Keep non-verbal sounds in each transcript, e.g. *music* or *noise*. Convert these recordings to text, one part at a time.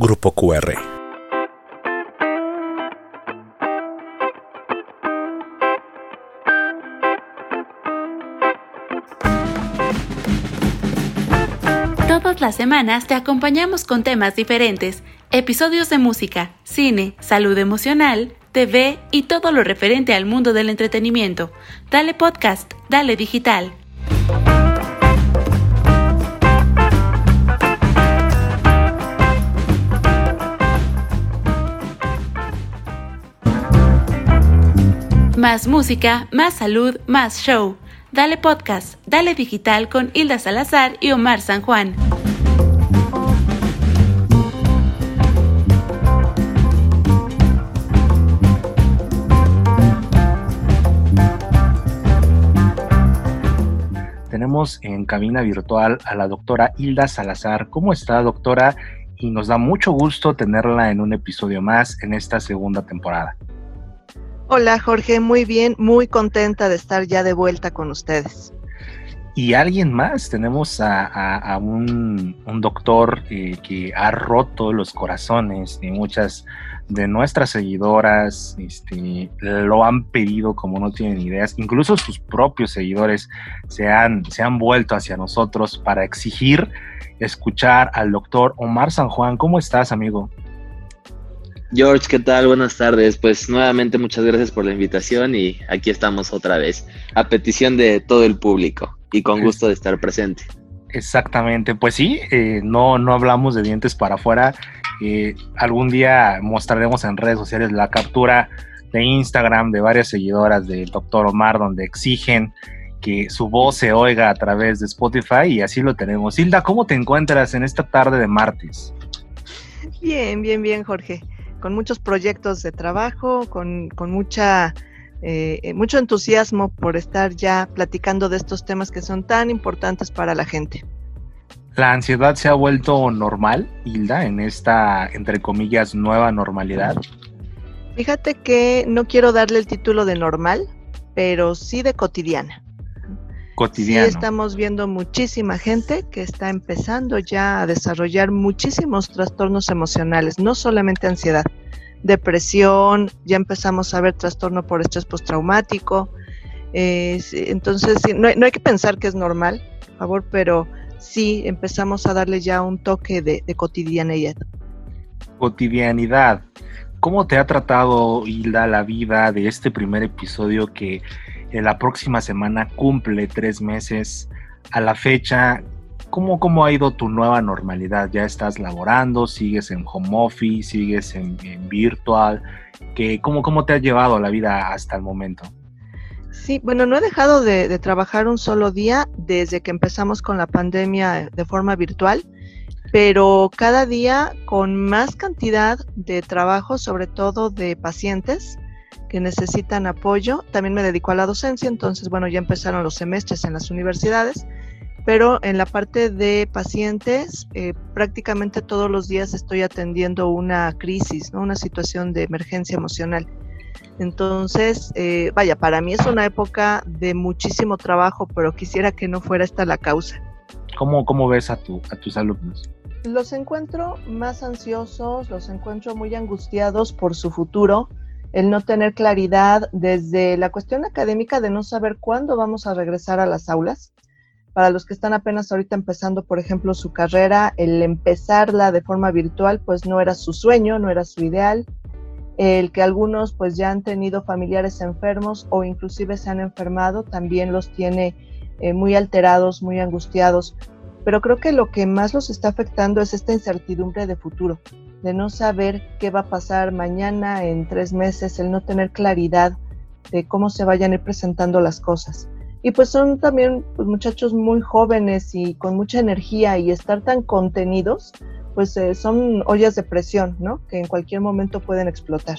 Grupo QR. Todas las semanas te acompañamos con temas diferentes, episodios de música, cine, salud emocional, TV y todo lo referente al mundo del entretenimiento. Dale podcast, dale digital. Más música, más salud, más show. Dale podcast, dale digital con Hilda Salazar y Omar San Juan. Tenemos en cabina virtual a la doctora Hilda Salazar. ¿Cómo está, doctora? Y nos da mucho gusto tenerla en un episodio más en esta segunda temporada. Hola Jorge, muy bien, muy contenta de estar ya de vuelta con ustedes. Y alguien más, tenemos a, un, doctor eh, que ha roto los corazones de muchas de nuestras seguidoras, este, lo han pedido como no tienen ideas, incluso sus propios seguidores se han, se han vuelto hacia nosotros para exigir escuchar al doctor Omar San Juan. ¿Cómo estás, amigo? George, ¿qué tal? Buenas tardes. Pues nuevamente muchas gracias por la invitación y aquí estamos otra vez, a petición de todo el público y con gusto de estar presente. Exactamente, pues sí, eh, no, no hablamos de dientes para afuera. Eh, algún día mostraremos en redes sociales la captura de Instagram de varias seguidoras del doctor Omar donde exigen que su voz se oiga a través de Spotify y así lo tenemos. Hilda, ¿cómo te encuentras en esta tarde de martes? Bien, bien, bien, Jorge con muchos proyectos de trabajo, con, mucha, eh, eh, mucho entusiasmo por estar ya platicando de estos temas que son tan importantes para la gente. ¿La ansiedad se ha vuelto normal, Hilda, en esta, entre comillas, nueva normalidad? Fíjate que no quiero darle el título de normal, pero sí de cotidiana. Cotidiano. Sí estamos viendo muchísima gente que está empezando ya a desarrollar muchísimos trastornos emocionales, no solamente ansiedad, depresión, ya empezamos a ver trastorno por estrés postraumático. entonces, no, hay que pensar que es normal, por favor, pero sí empezamos a darle ya un toque de, de cotidianidad. Cotidianidad. ¿Cómo te ha tratado, Hilda, la vida de este primer episodio que la próxima semana cumple tres meses a la fecha. ¿Cómo, ¿Cómo ha ido tu nueva normalidad? ¿Ya estás laborando? ¿Sigues en home office? ¿Sigues en, virtual? ¿Qué, cómo, ¿Cómo te ha llevado la vida hasta el momento? Sí, bueno, no he dejado de, de, trabajar un solo día desde que empezamos con la pandemia de forma virtual, pero cada día con más cantidad de trabajo, sobre todo de pacientes, que necesitan apoyo. También me dedico a la docencia, entonces, bueno, ya empezaron los semestres en las universidades, pero en la parte de pacientes, eh, prácticamente todos los días estoy atendiendo una crisis, ¿no? una situación de emergencia emocional. Entonces, eh, vaya, para mí es una época de muchísimo trabajo, pero quisiera que no fuera esta la causa. ¿Cómo, cómo ves a, tu, a tus alumnos? Los encuentro más ansiosos, los encuentro muy angustiados por su futuro, el no tener claridad desde la cuestión académica de no saber cuándo vamos a regresar a las aulas. Para los que están apenas ahorita empezando, por ejemplo, su carrera, el empezarla de forma virtual, pues no era su sueño, no era su ideal. El que algunos pues ya han tenido familiares enfermos o inclusive se han enfermado, también los tiene eh, muy alterados, muy angustiados. Pero creo que lo que más los está afectando es esta incertidumbre de futuro de no saber qué va a pasar mañana, en tres meses, el no tener claridad de cómo se vayan a ir presentando las cosas. Y pues son también pues, muchachos muy jóvenes y con mucha energía y estar tan contenidos, pues eh, son ollas de presión, ¿no? Que en cualquier momento pueden explotar.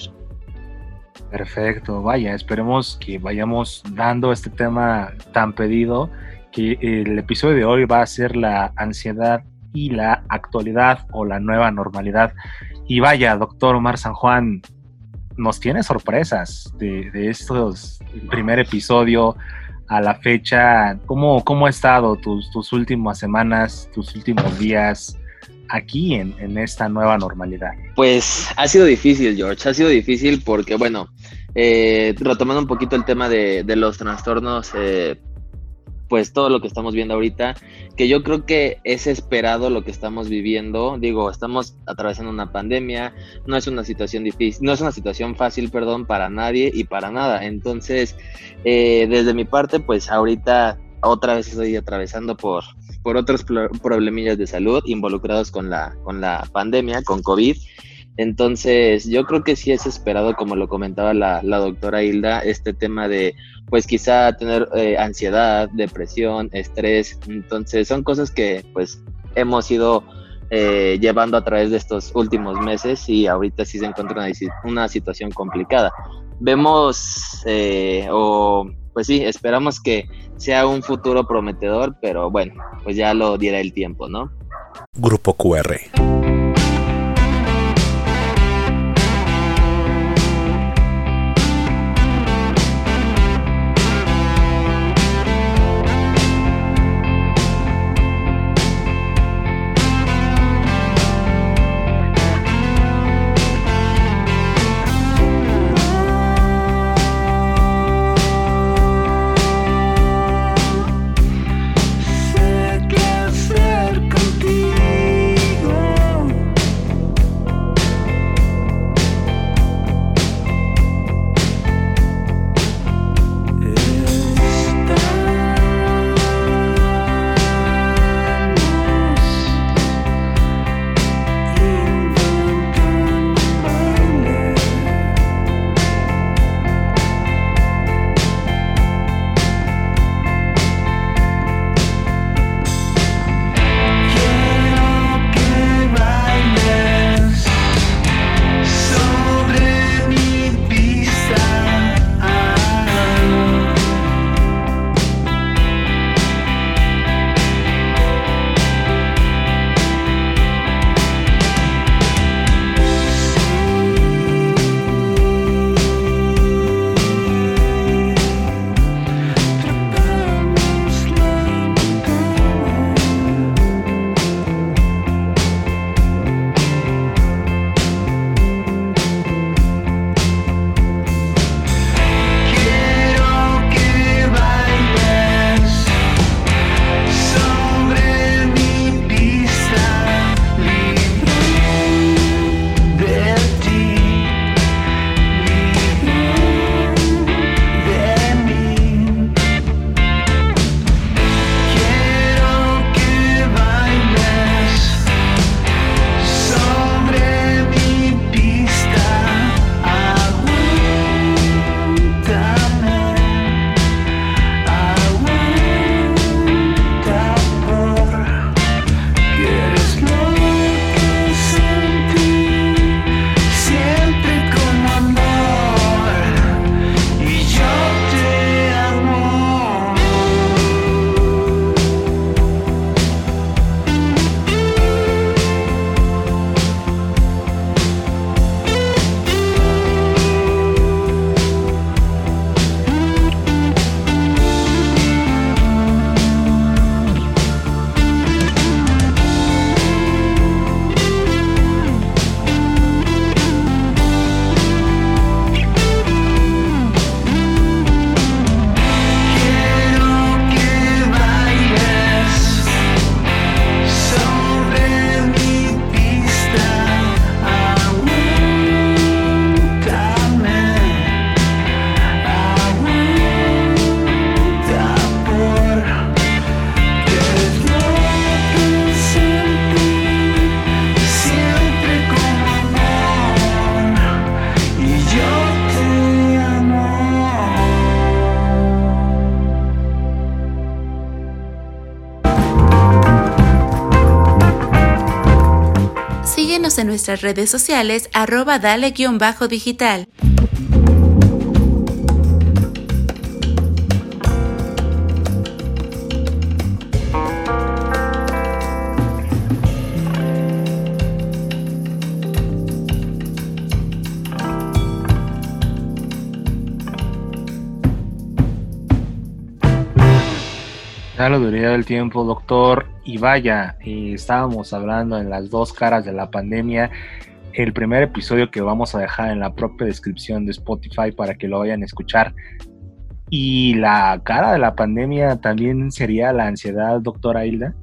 Perfecto, vaya, esperemos que vayamos dando este tema tan pedido, que el episodio de hoy va a ser la ansiedad y la actualidad o la nueva normalidad. Y vaya, doctor Omar San Juan, nos tiene sorpresas de, estos primer episodio a la fecha. ¿Cómo, cómo ha estado tus, tus últimas semanas, tus últimos días? aquí en, esta nueva normalidad? Pues ha sido difícil, George, ha sido difícil porque, bueno, eh, retomando un poquito el tema de, los trastornos, eh, pues todo lo que estamos viendo ahorita, que yo creo que es esperado lo que estamos viviendo. Digo, estamos atravesando una pandemia, no es una situación difícil, no es una situación fácil, perdón, para nadie y para nada. Entonces, eh, desde mi parte, pues ahorita otra vez estoy atravesando por, por otros problemillas de salud involucrados con la, con la pandemia, con COVID. Entonces, yo creo que sí es esperado, como lo comentaba la, doctora Hilda, este tema de, pues quizá tener eh, ansiedad, depresión, estrés. Entonces, son cosas que pues hemos ido eh, llevando a través de estos últimos meses y ahorita sí se encuentra una, una situación complicada. Vemos, eh, o pues sí, esperamos que sea un futuro prometedor, pero bueno, pues ya lo dirá el tiempo, ¿no? Grupo QR. Nuestras redes sociales arroba dale-digital. Ya lo duró el tiempo, doctor. Y vaya, eh, estábamos hablando en las dos caras de la pandemia. El primer episodio que vamos a dejar en la propia descripción de Spotify para que lo vayan a escuchar. Y la cara de la pandemia también sería la ansiedad, doctora Hilda.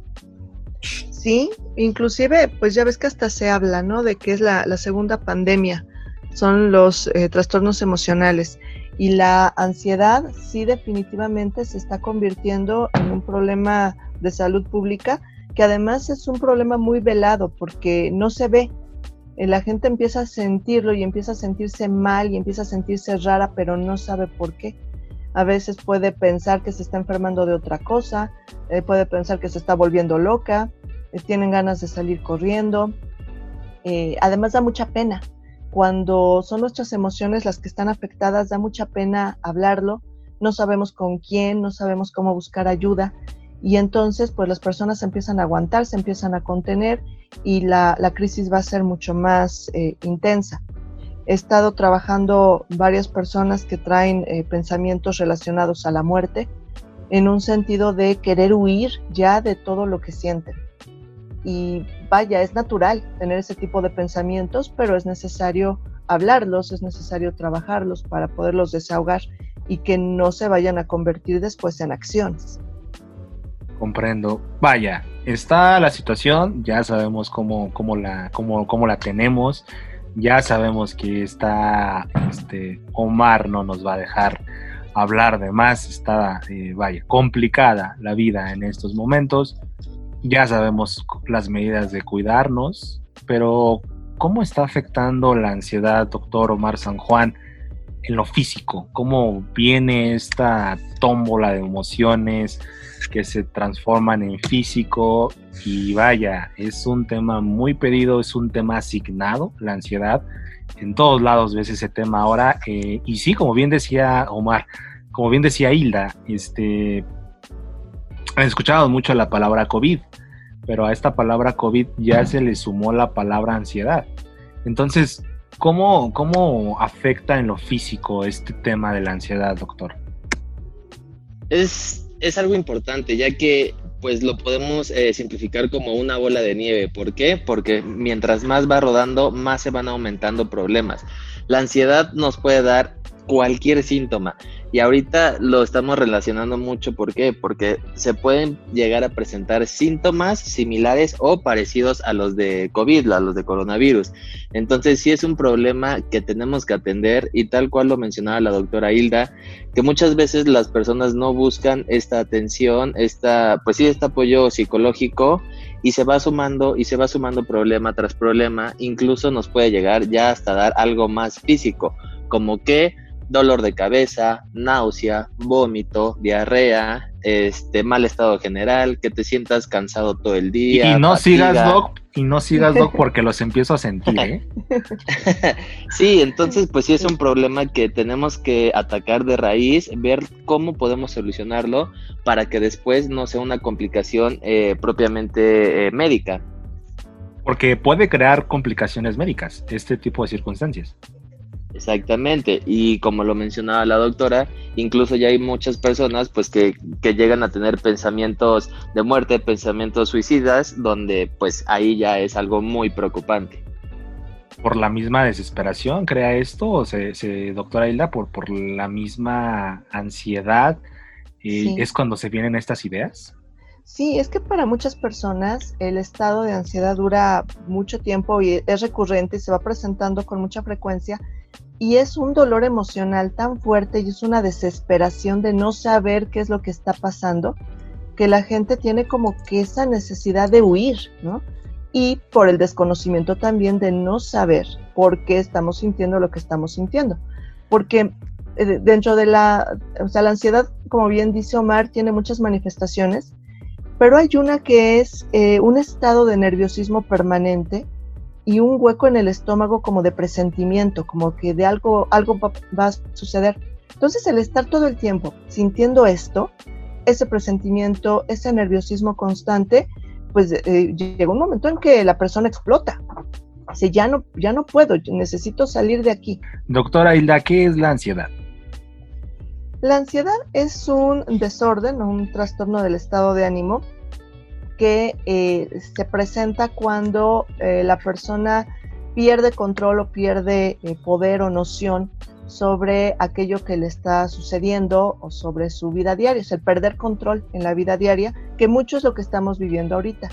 Sí, inclusive, pues ya ves que hasta se habla, ¿no? De que es la, segunda pandemia, son los eh, trastornos emocionales. Y la ansiedad sí definitivamente se está convirtiendo en un problema de salud pública, que además es un problema muy velado porque no se ve. Eh, la gente empieza a sentirlo y empieza a sentirse mal y empieza a sentirse rara, pero no sabe por qué. A veces puede pensar que se está enfermando de otra cosa, eh, puede pensar que se está volviendo loca, eh, tienen ganas de salir corriendo. además da mucha pena, cuando son nuestras emociones las que están afectadas, da mucha pena hablarlo, no sabemos con quién, no sabemos cómo buscar ayuda y entonces pues las personas empiezan a aguantar, se empiezan a contener y la, crisis va a ser mucho más eh, intensa. He estado trabajando varias personas que traen eh, pensamientos relacionados a la muerte en un sentido de querer huir ya de todo lo que sienten. Y vaya, es natural tener ese tipo de pensamientos, pero es necesario hablarlos, es necesario trabajarlos para poderlos desahogar y que no se vayan a convertir después en acciones. Comprendo. Vaya, está la situación, ya sabemos cómo, cómo, la, cómo, cómo la tenemos, ya sabemos que está, este, Omar no nos va a dejar hablar de más, está, eh, vaya, complicada la vida en estos momentos ya sabemos las medidas de cuidarnos, pero ¿cómo está afectando la ansiedad, doctor Omar San Juan, en lo físico? ¿Cómo viene esta tómbola de emociones que se transforman en físico? Y vaya, es un tema muy pedido, es un tema asignado, la ansiedad. En todos lados ves ese tema ahora. Eh, y sí, como bien decía Omar, como bien decía Hilda, este, han escuchado mucho la palabra COVID, pero a esta palabra COVID ya se le sumó la palabra ansiedad. Entonces, ¿cómo, cómo afecta en lo físico este tema de la ansiedad, doctor? Es, es algo importante, ya que pues lo podemos eh, simplificar como una bola de nieve. ¿Por qué? Porque mientras más va rodando, más se van aumentando problemas. La ansiedad nos puede dar cualquier síntoma. Y ahorita lo estamos relacionando mucho, ¿por qué? Porque se pueden llegar a presentar síntomas similares o parecidos a los de COVID, a los de coronavirus. Entonces sí es un problema que tenemos que atender y tal cual lo mencionaba la doctora Hilda, que muchas veces las personas no buscan esta atención, esta, pues sí, este apoyo psicológico y se va sumando y se va sumando problema tras problema, incluso nos puede llegar ya hasta dar algo más físico, como que dolor de cabeza, náusea, vómito, diarrea, este mal estado general, que te sientas cansado todo el día. Y no sigas doc, y no sigas doc *laughs* porque los empiezo a sentir, ¿eh? *laughs* sí, entonces pues sí es un problema que tenemos que atacar de raíz, ver cómo podemos solucionarlo para que después no sea una complicación eh, propiamente eh, médica. Porque puede crear complicaciones médicas este tipo de circunstancias. Exactamente, y como lo mencionaba la doctora, incluso ya hay muchas personas pues que, que, llegan a tener pensamientos de muerte, pensamientos suicidas, donde pues ahí ya es algo muy preocupante. ¿Por la misma desesperación crea esto, o se, doctora Hilda, por, por la misma ansiedad? Eh, ¿Es cuando se vienen estas ideas? Sí, es que para muchas personas el estado de ansiedad dura mucho tiempo y es recurrente y se va presentando con mucha frecuencia y es un dolor emocional tan fuerte y es una desesperación de no saber qué es lo que está pasando, que la gente tiene como que esa necesidad de huir, ¿no? Y por el desconocimiento también de no saber por qué estamos sintiendo lo que estamos sintiendo. Porque eh, dentro de la, o sea, la ansiedad, como bien dice Omar, tiene muchas manifestaciones, pero hay una que es eh, un estado de nerviosismo permanente y un hueco en el estómago como de presentimiento, como que de algo, algo va, a suceder. Entonces el estar todo el tiempo sintiendo esto, ese presentimiento, ese nerviosismo constante, pues eh, llega un momento en que la persona explota. Dice, ya no, ya no puedo, necesito salir de aquí. Doctora Hilda, ¿qué es la ansiedad? La ansiedad es un desorden o un trastorno del estado de ánimo que eh, se presenta cuando eh, la persona pierde control o pierde eh, poder o noción sobre aquello que le está sucediendo o sobre su vida diaria, es el perder control en la vida diaria, que mucho es lo que estamos viviendo ahorita.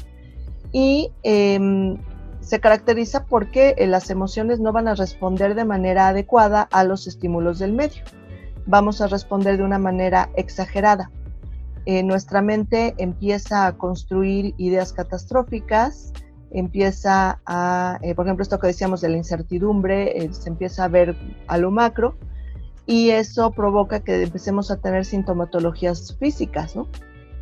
Y em, se caracteriza porque las emociones no van a responder de manera adecuada a los estímulos del medio. Vamos a responder de una manera exagerada. Eh, nuestra mente empieza a construir ideas catastróficas, empieza a, eh, por ejemplo, esto que decíamos de la incertidumbre, eh, se empieza a ver a lo macro y eso provoca que empecemos a tener sintomatologías físicas, ¿no?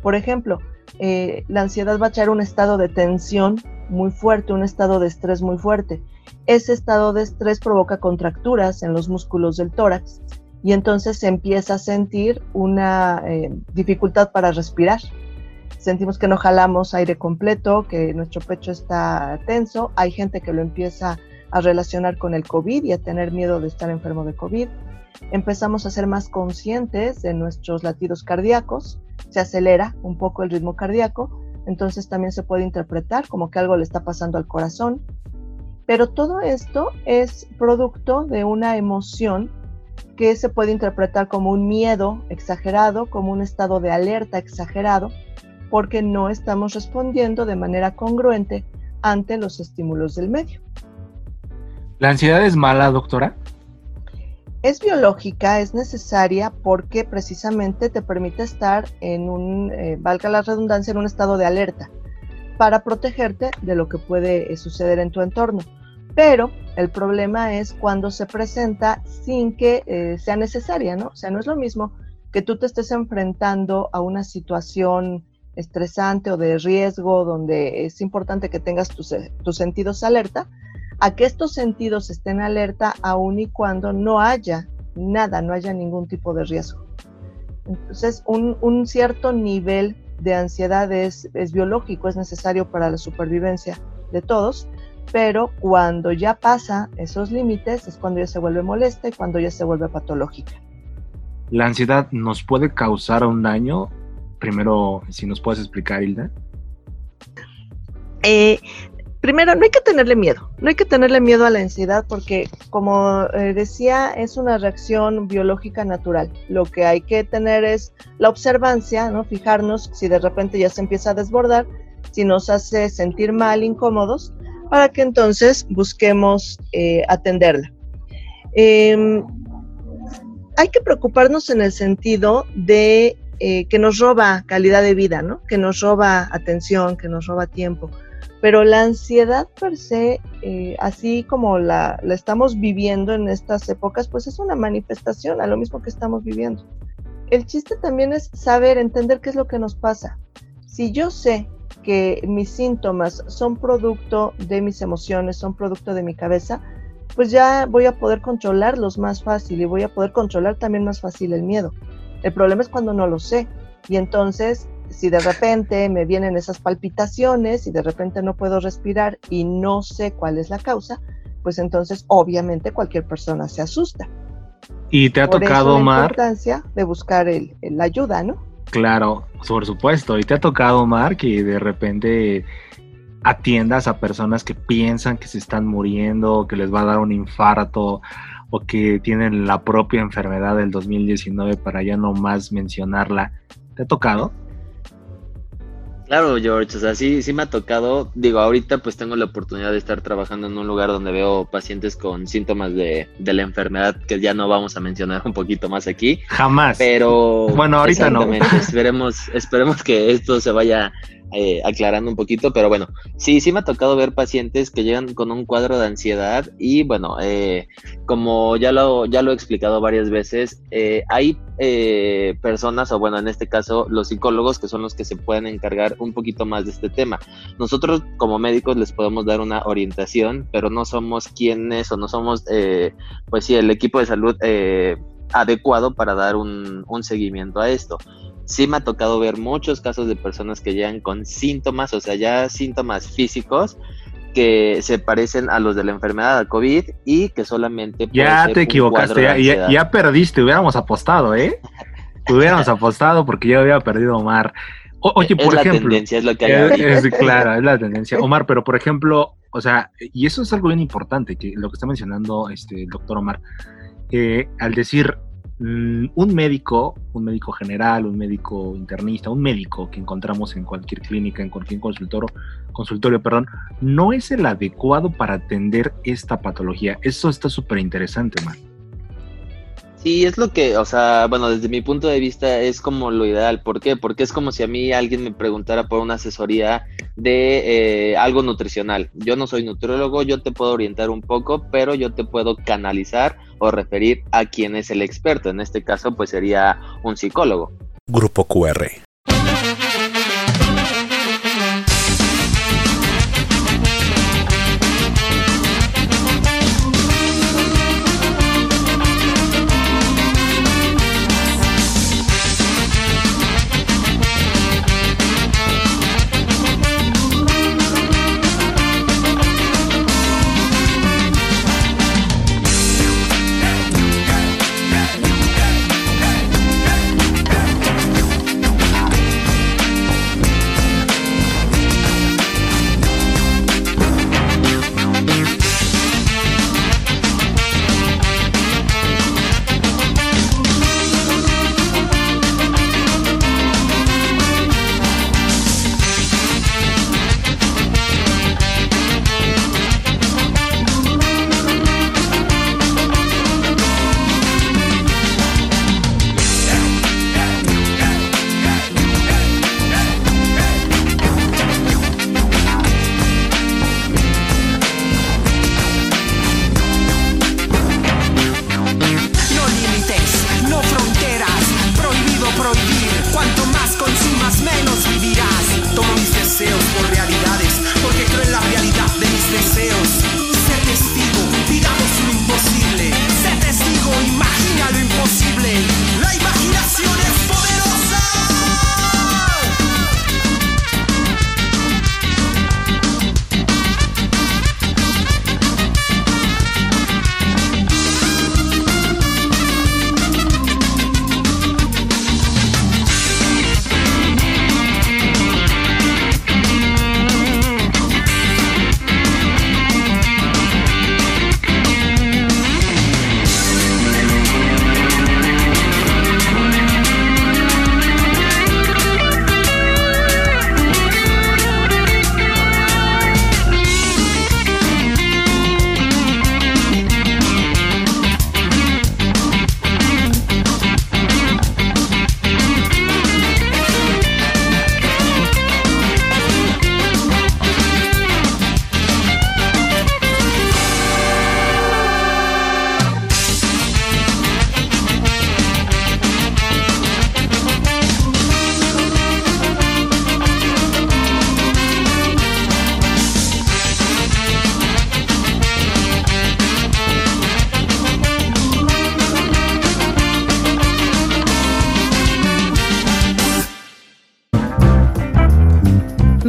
Por ejemplo, la ansiedad va a echar un estado de tensión muy fuerte, un estado de estrés muy fuerte. Ese estado de estrés provoca contracturas en los músculos del tórax y entonces se empieza a sentir una eh, dificultad para respirar. Sentimos que no jalamos aire completo, que nuestro pecho está tenso. Hay gente que lo empieza a relacionar con el COVID y a tener miedo de estar enfermo de COVID. Empezamos a ser más conscientes de nuestros latidos cardíacos, se acelera un poco el ritmo cardíaco, entonces también se puede interpretar como que algo le está pasando al corazón. Pero todo esto es producto de una emoción que se puede interpretar como un miedo exagerado, como un estado de alerta exagerado, porque no estamos respondiendo de manera congruente ante los estímulos del medio. ¿La ansiedad es mala, doctora? Es biológica, es necesaria porque precisamente te permite estar en un, eh, valga la redundancia, en un estado de alerta para protegerte de lo que puede eh, suceder en tu entorno pero el problema es cuando se presenta sin que eh, sea necesaria, ¿no? O sea, no es lo mismo que tú te estés enfrentando a una situación estresante o de riesgo donde es importante que tengas tus, eh, sentidos alerta, a que estos sentidos estén alerta aun y cuando no haya nada, no haya ningún tipo de riesgo. Entonces, un, cierto nivel de ansiedad es biológico, es necesario para la supervivencia de todos, pero cuando ya pasa esos límites es cuando ya se vuelve molesta y cuando ya se vuelve patológica. ¿La ansiedad nos puede causar un daño? Primero, si nos puedes explicar, Hilda. Eh, primero, no hay que tenerle miedo, no hay que tenerle miedo a la ansiedad porque, como eh, decía, es una reacción biológica natural. Lo que hay que tener es la observancia, ¿no? Fijarnos si de repente ya se empieza a desbordar, si nos hace sentir mal, incómodos, para que entonces busquemos eh, atenderla. Em, hay que preocuparnos en el sentido de eh, que nos roba calidad de vida, ¿no? Que nos roba atención, que nos roba tiempo. Pero la ansiedad per se, eh, así como la, la, estamos viviendo en estas épocas, pues es una manifestación a lo mismo que estamos viviendo. El chiste también es saber, entender qué es lo que nos pasa. Si yo sé que mis síntomas son producto de mis emociones, son producto de mi cabeza, pues ya voy a poder controlarlos más fácil y voy a poder controlar también más fácil el miedo. El problema es cuando no lo sé. Y entonces, si de repente me vienen esas palpitaciones y de repente no puedo respirar y no sé cuál es la causa, pues entonces obviamente cualquier persona se asusta. Y te ha tocado, eso la importancia de buscar la ayuda, ¿no? Claro, por supuesto. Y te ha tocado, Mar, que de repente atiendas a personas que piensan que se están muriendo, que les va a dar un infarto o que tienen la propia enfermedad del 2019 para ya no más mencionarla. ¿Te ha tocado? Claro, George, o sea, sí, sí me ha tocado. Digo, ahorita pues tengo la oportunidad de estar trabajando en un lugar donde veo pacientes con síntomas de, de la enfermedad que ya no vamos a mencionar un poquito más aquí. Jamás. Pero. Bueno, ahorita no. Esperemos, esperemos que esto se vaya eh, aclarando un poquito, pero bueno, sí, sí me ha tocado ver pacientes que llegan con un cuadro de ansiedad y bueno, eh, como ya lo, ya lo he explicado varias veces, eh, hay personas, o bueno, en este caso los psicólogos, que son los que se pueden encargar un poquito más de este tema. Nosotros como médicos les podemos dar una orientación, pero no somos quienes o no somos, pues sí, el equipo de salud adecuado para dar un, un seguimiento a esto sí me ha tocado ver muchos casos de personas que llegan con síntomas, o sea, ya síntomas físicos que se parecen a los de la enfermedad de COVID y que solamente... Ya te equivocaste, ya, ya, perdiste, hubiéramos apostado, ¿eh? *laughs* hubiéramos apostado porque yo había perdido Omar. oye, es por la ejemplo. tendencia, es lo que hay es, claro, es la tendencia. *laughs* Omar, pero por ejemplo, o sea, y eso es algo bien importante, que lo que está mencionando este, el doctor Omar, eh, al decir Mm, un médico, un médico general, un médico internista, un médico que encontramos en cualquier clínica, en cualquier consultorio, consultorio, perdón, no es el adecuado para atender esta patología. Eso está súper interesante, man. Sí, es lo que, o sea, bueno, desde mi punto de vista es como lo ideal. ¿Por qué? Porque es como si a mí alguien me preguntara por una asesoría de eh, algo nutricional. Yo no soy nutriólogo, yo te puedo orientar un poco, pero yo te puedo canalizar o referir a quien es el experto. En este caso, pues sería un psicólogo. Grupo QR.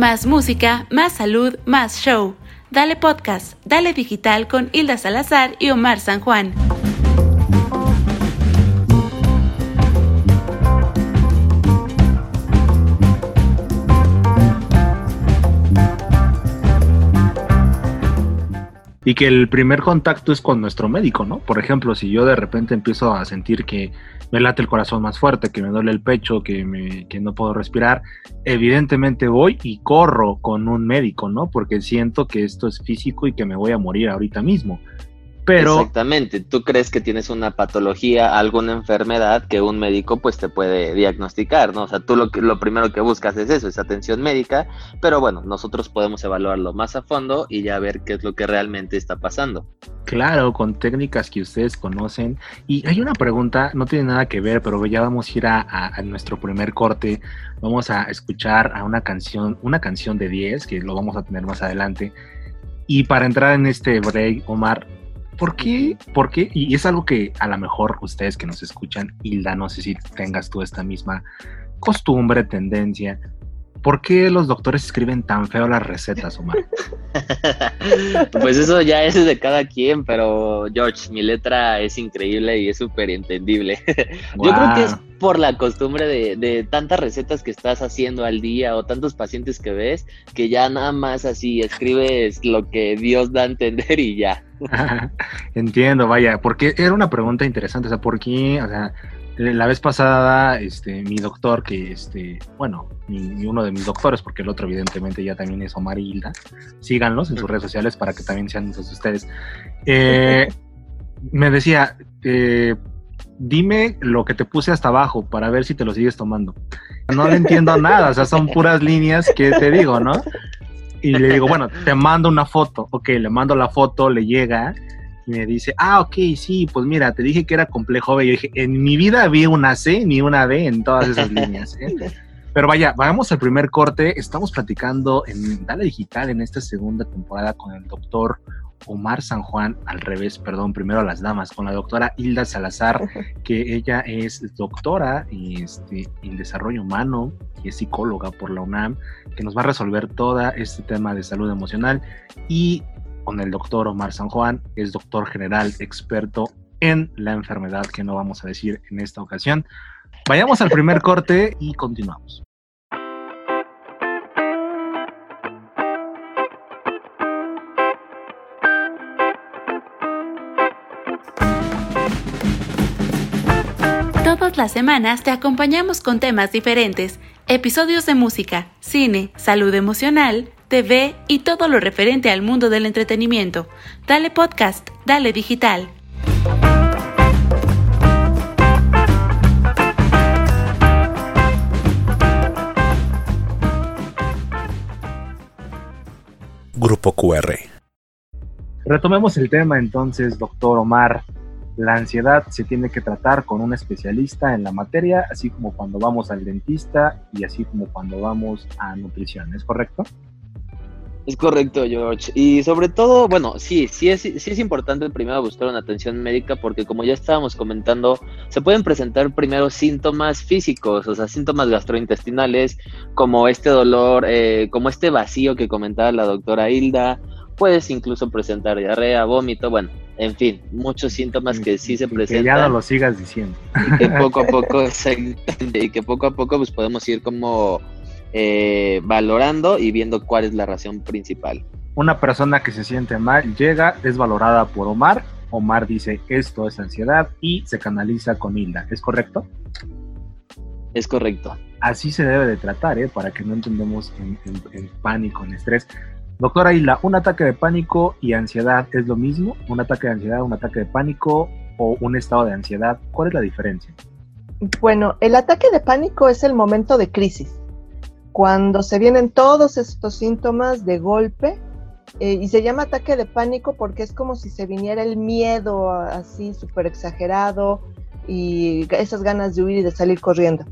Más música, más salud, más show. Dale podcast, dale digital con Hilda Salazar y Omar San Juan. Que el primer contacto es con nuestro médico, ¿no? Por ejemplo, si yo de repente empiezo a sentir que me late el corazón más fuerte, que me duele el pecho, que, me, que no puedo respirar, evidentemente voy y corro con un médico, ¿no? Porque siento que esto es físico y que me voy a morir ahorita mismo. Pero, Exactamente, tú crees que tienes una patología, alguna enfermedad que un médico pues te puede diagnosticar, ¿no? O sea, tú lo, lo primero que buscas es eso, es atención médica, pero bueno, nosotros podemos evaluarlo más a fondo y ya ver qué es lo que realmente está pasando. Claro, con técnicas que ustedes conocen. Y hay una pregunta, no tiene nada que ver, pero ya vamos a ir a, a nuestro primer corte. Vamos a escuchar a una canción, una canción de 10, que lo vamos a tener más adelante. Y para entrar en este break, Omar, ¿Por qué? ¿Por qué? Y es algo que a lo mejor ustedes que nos escuchan, Hilda, no sé si tengas tú esta misma costumbre, tendencia. ¿Por qué los doctores escriben tan feo las recetas, Omar? *laughs* pues eso ya es de cada quien, pero George, mi letra es increíble y es súper entendible. *laughs* Yo creo que es por la costumbre de, de, tantas recetas que estás haciendo al día o tantos pacientes que ves, que ya nada más así escribes lo que Dios da a entender y ya. *laughs* Entiendo, vaya, porque era una pregunta interesante, o sea, ¿por qué? O sea, la vez pasada, este, mi doctor, que este, bueno, mi, uno de mis doctores, porque el otro evidentemente ya también es Omar y Hilda, síganlos en sus redes sociales para que también sean de ustedes. Eh, *laughs* me decía, eh, dime lo que te puse hasta abajo para ver si te lo sigues tomando. No le entiendo nada, o sea, son puras líneas que te digo, ¿no? Y le digo, bueno, te mando una foto. Ok, le mando la foto, le llega y me dice, ah, ok, sí, pues mira, te dije que era complejo B. Yo dije, en mi vida vi una C ni una B en todas esas líneas. ¿eh? Pero vaya, vamos al primer corte. Estamos platicando en Dale Digital en esta segunda temporada con el doctor Omar San Juan, al revés, perdón, primero a las damas, con la doctora Hilda Salazar, que ella es doctora este, en desarrollo humano y es psicóloga por la UNAM, que nos va a resolver todo este tema de salud emocional. Y con el doctor Omar San Juan, es doctor general experto en la enfermedad que no vamos a decir en esta ocasión. Vayamos al primer corte y continuamos. Todas las semanas te acompañamos con temas diferentes, episodios de música, cine, salud emocional, TV y todo lo referente al mundo del entretenimiento. Dale podcast, dale digital. Grupo QR. Retomemos el tema entonces, doctor Omar. La ansiedad se tiene que tratar con un especialista en la materia, así como cuando vamos al dentista y así como cuando vamos a nutrición, ¿es correcto? Es correcto, George. Y sobre todo, bueno, sí, sí es, sí es importante primero buscar una atención médica porque como ya estábamos comentando, se pueden presentar primero síntomas físicos, o sea, síntomas gastrointestinales, como este dolor, eh, como este vacío que comentaba la doctora Hilda, puedes incluso presentar diarrea, vómito, bueno, en fin, muchos síntomas que sí se presentan. Que ya no lo sigas diciendo. Y que *laughs* poco a poco, y que poco a poco pues podemos ir como eh, valorando y viendo cuál es la razón principal. Una persona que se siente mal llega, es valorada por Omar. Omar dice esto es ansiedad y se canaliza con Hilda. ¿Es correcto? Es correcto. Así se debe de tratar, ¿eh? para que no entendemos en, en pánico, en estrés. Doctora Isla, ¿un ataque de pánico y ansiedad es lo mismo? ¿Un ataque de ansiedad, un ataque de pánico o un estado de ansiedad? ¿Cuál es la diferencia? Bueno, el ataque de pánico es el momento de crisis, cuando se vienen todos estos síntomas de golpe eh, y se llama ataque de pánico porque es como si se viniera el miedo así súper exagerado y esas ganas de huir y de salir corriendo.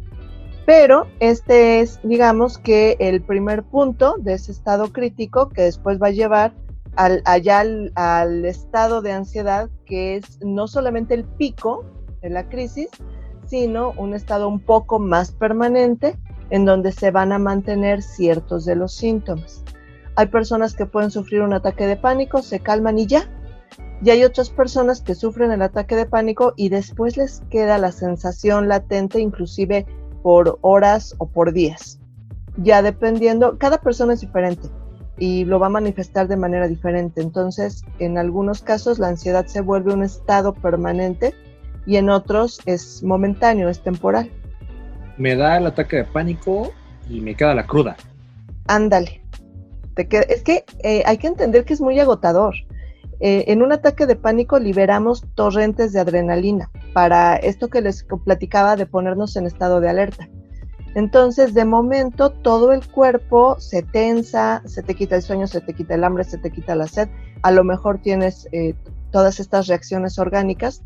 Pero este es, digamos que el primer punto de ese estado crítico que después va a llevar al, allá al, estado de ansiedad, que es no solamente el pico de la crisis, sino un estado un poco más permanente en donde se van a mantener ciertos de los síntomas. Hay personas que pueden sufrir un ataque de pánico, se calman y ya. Y hay otras personas que sufren el ataque de pánico y después les queda la sensación latente, inclusive por horas o por días. Ya dependiendo, cada persona es diferente y lo va a manifestar de manera diferente. Entonces, en algunos casos la ansiedad se vuelve un estado permanente y en otros es momentáneo, es temporal. Me da el ataque de pánico y me queda la cruda. Ándale. es que eh, hay que entender que es muy agotador. Eh, en un ataque de pánico liberamos torrentes de adrenalina para esto que les platicaba de ponernos en estado de alerta. Entonces, de momento, todo el cuerpo se tensa, se te quita el sueño, se te quita el hambre, se te quita la sed. A lo mejor tienes eh, todas estas reacciones orgánicas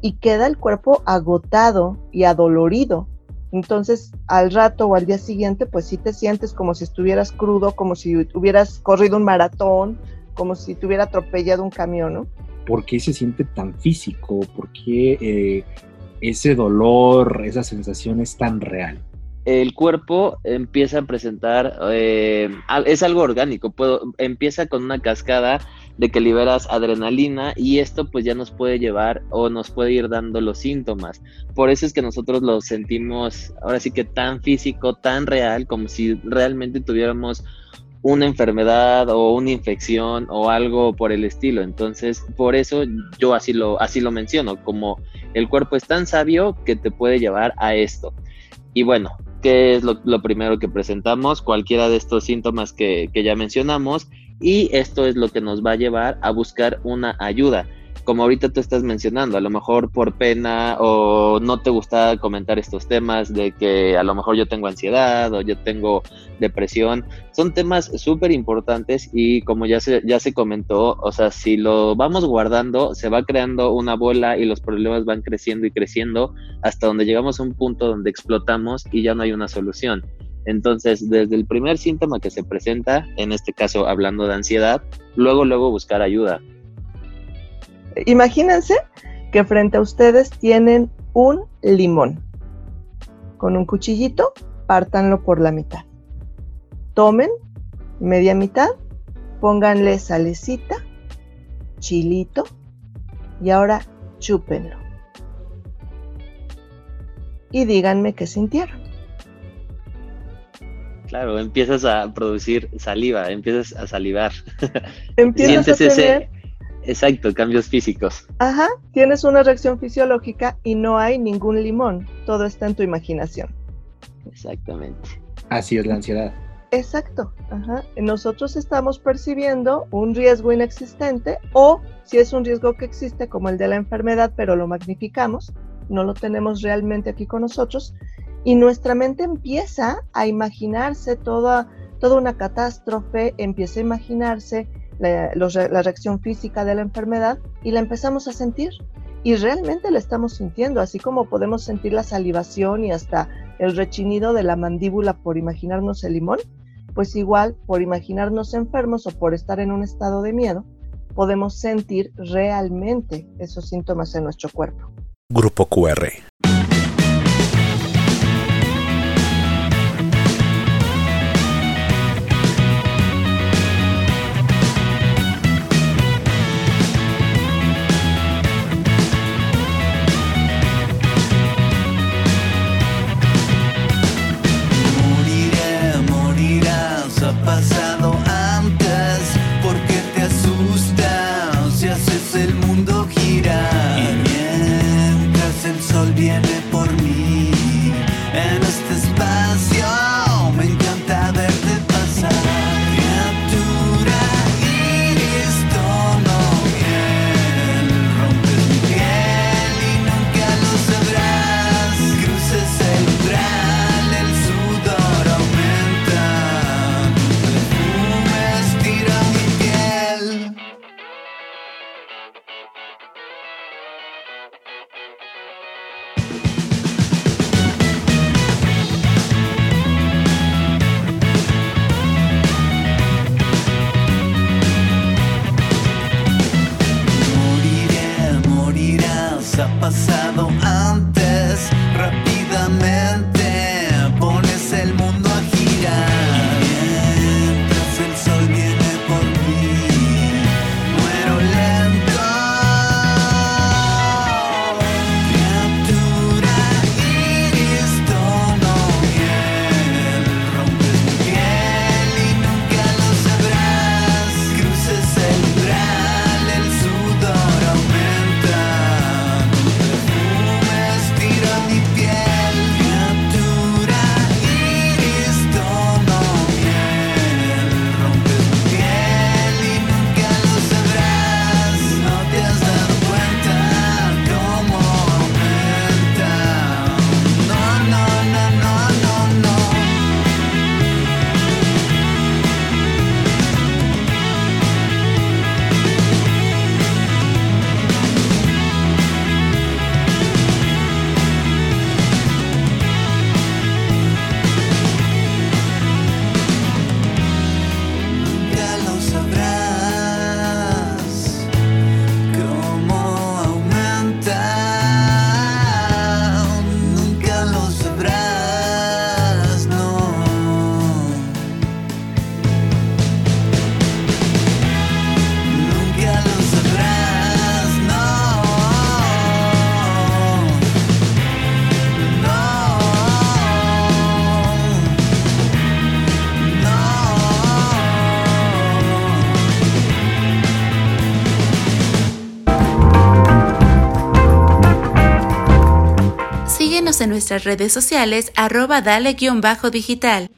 y queda el cuerpo agotado y adolorido. Entonces, al rato o al día siguiente, pues sí te sientes como si estuvieras crudo, como si hubieras corrido un maratón, como si te hubiera atropellado un camión, ¿no? ¿Por qué se siente tan físico? ¿Por qué eh, ese dolor, esa sensación es tan real? El cuerpo empieza a presentar, eh, es algo orgánico, puedo, empieza con una cascada de que liberas adrenalina y esto pues ya nos puede llevar o nos puede ir dando los síntomas. Por eso es que nosotros lo sentimos ahora sí que tan físico, tan real, como si realmente tuviéramos una enfermedad o una infección o algo por el estilo. Entonces, por eso yo así lo, así lo menciono, como el cuerpo es tan sabio que te puede llevar a esto. Y bueno, ¿qué es lo, primero que presentamos? Cualquiera de estos síntomas que, que ya mencionamos y esto es lo que nos va a llevar a buscar una ayuda como ahorita tú estás mencionando, a lo mejor por pena o no te gusta comentar estos temas de que a lo mejor yo tengo ansiedad o yo tengo depresión, son temas súper importantes y como ya se, ya se comentó, o sea, si lo vamos guardando, se va creando una bola y los problemas van creciendo y creciendo hasta donde llegamos a un punto donde explotamos y ya no hay una solución. Entonces, desde el primer síntoma que se presenta, en este caso hablando de ansiedad, luego, luego buscar ayuda Imagínense que frente a ustedes tienen un limón. Con un cuchillito, pártanlo por la mitad. Tomen media mitad, pónganle salecita, chilito y ahora chúpenlo. Y díganme qué sintieron. Claro, empiezas a producir saliva, empiezas a salivar. Empiezas a tener Exacto, cambios físicos. Ajá, tienes una reacción fisiológica y no hay ningún limón, todo está en tu imaginación. Exactamente. Así es la ansiedad. Exacto, ajá. Nosotros estamos percibiendo un riesgo inexistente o si es un riesgo que existe como el de la enfermedad, pero lo magnificamos, no lo tenemos realmente aquí con nosotros y nuestra mente empieza a imaginarse toda, toda una catástrofe, empieza a imaginarse la, reacción física de la enfermedad y la empezamos a sentir. Y realmente la estamos sintiendo, así como podemos sentir la salivación y hasta el rechinido de la mandíbula por imaginarnos el limón, pues igual por imaginarnos enfermos o por estar en un estado de miedo, podemos sentir realmente esos síntomas en nuestro cuerpo. Grupo QR. Síguenos en nuestras redes sociales arroba dale-digital.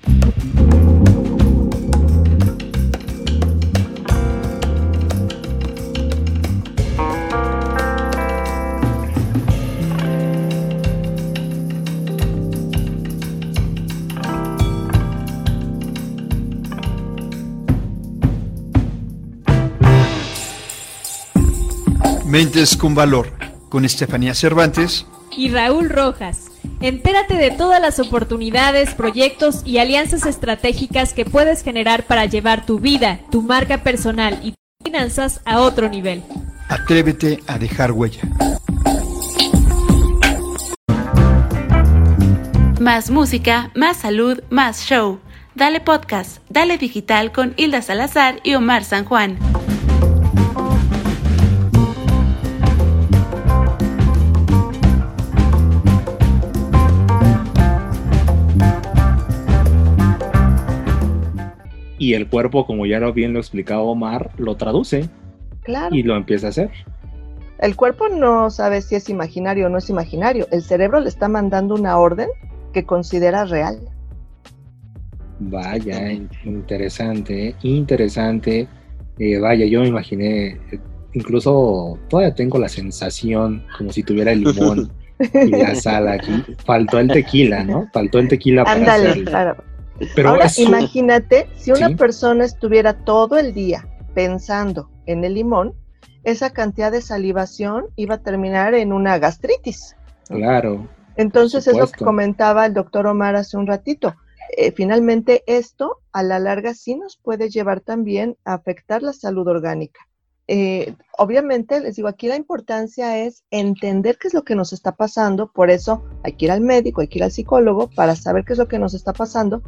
Mentes con Valor, con Estefanía Cervantes y Raúl Rojas. Entérate de todas las oportunidades, proyectos y alianzas estratégicas que puedes generar para llevar tu vida, tu marca personal y tus finanzas a otro nivel. Atrévete a dejar huella. Más música, más salud, más show. Dale podcast, dale digital con Hilda Salazar y Omar San Juan. Y el cuerpo, como ya lo bien lo explicaba Omar, lo traduce Claro. y lo empieza a hacer. El cuerpo no sabe si es imaginario o no es imaginario. El cerebro le está mandando una orden que considera real. Vaya, interesante, interesante. Eh, vaya, yo me imaginé, eh, incluso todavía tengo la sensación como si tuviera el limón *laughs* y la sal aquí. Faltó el tequila, ¿no? Faltó el tequila para Ándale, hacerlo. claro. Pero Ahora imagínate si una Sí. persona estuviera todo el día pensando en el limón, esa cantidad de salivación iba a terminar en una gastritis. claro, Entonces es lo que comentaba el doctor Omar hace un ratito. Eh, finalmente esto a la larga sí nos puede llevar también a afectar la salud orgánica. Eh, obviamente, les digo, aquí la importancia es entender qué es lo que nos está pasando, por eso hay que ir al médico, hay que ir al psicólogo para saber qué es lo que nos está pasando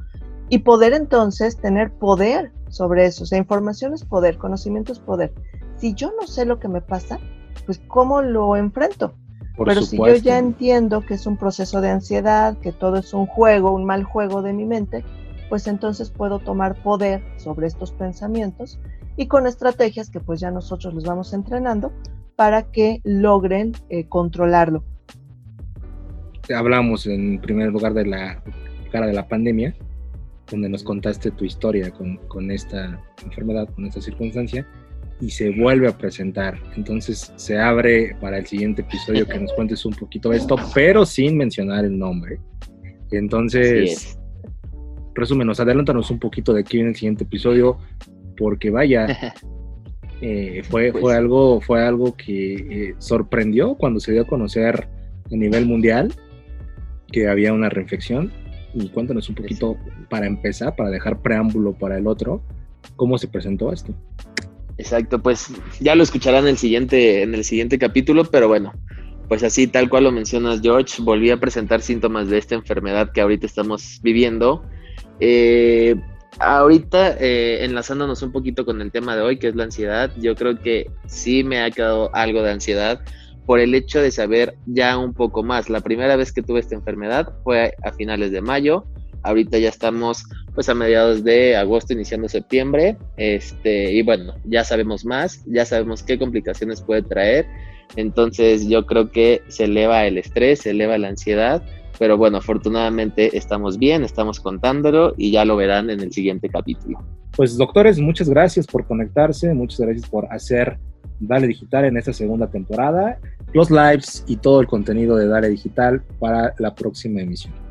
y poder entonces tener poder sobre eso. O sea, información es poder, conocimiento es poder. Si yo no sé lo que me pasa, pues ¿cómo lo enfrento? por Pero si yo ya entiendo que es un proceso de ansiedad, que todo es un juego, un mal juego de mi mente, pues entonces puedo tomar poder sobre estos pensamientos y con estrategias que pues ya nosotros les vamos entrenando para que logren eh, controlarlo. hablamos en primer lugar de la cara de la pandemia, donde nos contaste tu historia con, con esta enfermedad, con esta circunstancia, y se vuelve a presentar. Entonces se abre para el siguiente episodio que nos *laughs* cuentes un poquito esto, pero sin mencionar el nombre. Entonces, es. resúmenos, adelántanos un poquito de aquí en el siguiente episodio, porque vaya, *laughs* eh, fue, Pues- fue, algo, fue algo que eh, sorprendió cuando se dio a conocer a nivel mundial que había una reinfección. Y cuéntanos un poquito, para empezar, para dejar preámbulo para el otro, cómo se presentó esto. Exacto, pues ya lo escucharán en el siguiente, en el siguiente capítulo, pero bueno, pues así tal cual lo mencionas, George, volví a presentar síntomas de esta enfermedad que ahorita estamos viviendo. Eh, ahorita, eh, enlazándonos un poquito con el tema de hoy, que es la ansiedad, yo creo que sí me ha quedado algo de ansiedad por el hecho de saber ya un poco más. La primera vez que tuve esta enfermedad fue a finales de mayo, ahorita ya estamos pues a mediados de agosto, iniciando septiembre, este, y bueno, ya sabemos más, ya sabemos qué complicaciones puede traer, entonces yo creo que se eleva el estrés, se eleva la ansiedad, pero bueno, afortunadamente estamos bien, estamos contándolo y ya lo verán en el siguiente capítulo. Pues doctores, muchas gracias por conectarse, muchas gracias por hacer Dale Digital en esta segunda temporada, los lives y todo el contenido de Dale Digital para la próxima emisión.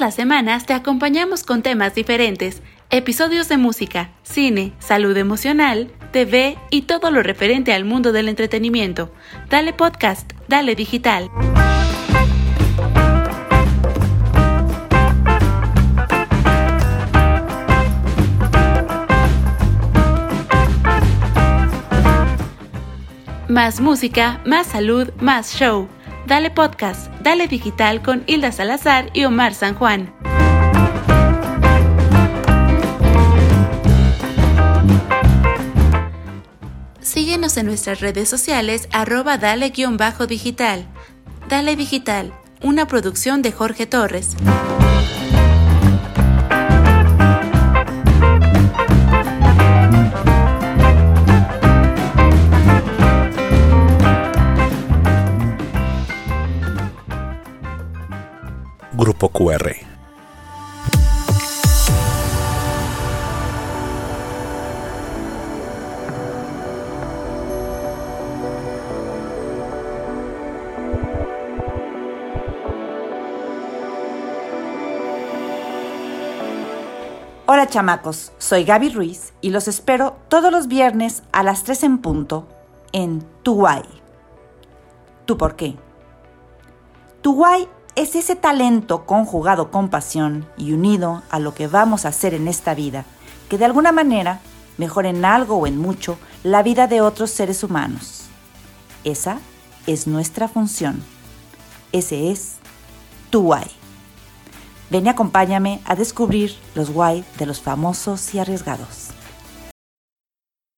Las semanas te acompañamos con temas diferentes, episodios de música, cine, salud emocional, TV y todo lo referente al mundo del entretenimiento. Dale podcast, dale digital. Más música, más salud, más show. Dale Podcast, Dale Digital con Hilda Salazar y Omar San Juan. Síguenos en nuestras redes sociales arroba dale-digital. Dale Digital, una producción de Jorge Torres. Grupo QR. Hola chamacos, soy Gaby Ruiz y los espero todos los viernes a las 3 en punto en Tu Guay. ¿Tu por qué? Tu Guay es ese talento conjugado con pasión y unido a lo que vamos a hacer en esta vida, que de alguna manera mejora en algo o en mucho la vida de otros seres humanos. Esa es nuestra función. Ese es tu guay. Ven y acompáñame a descubrir los guay de los famosos y arriesgados.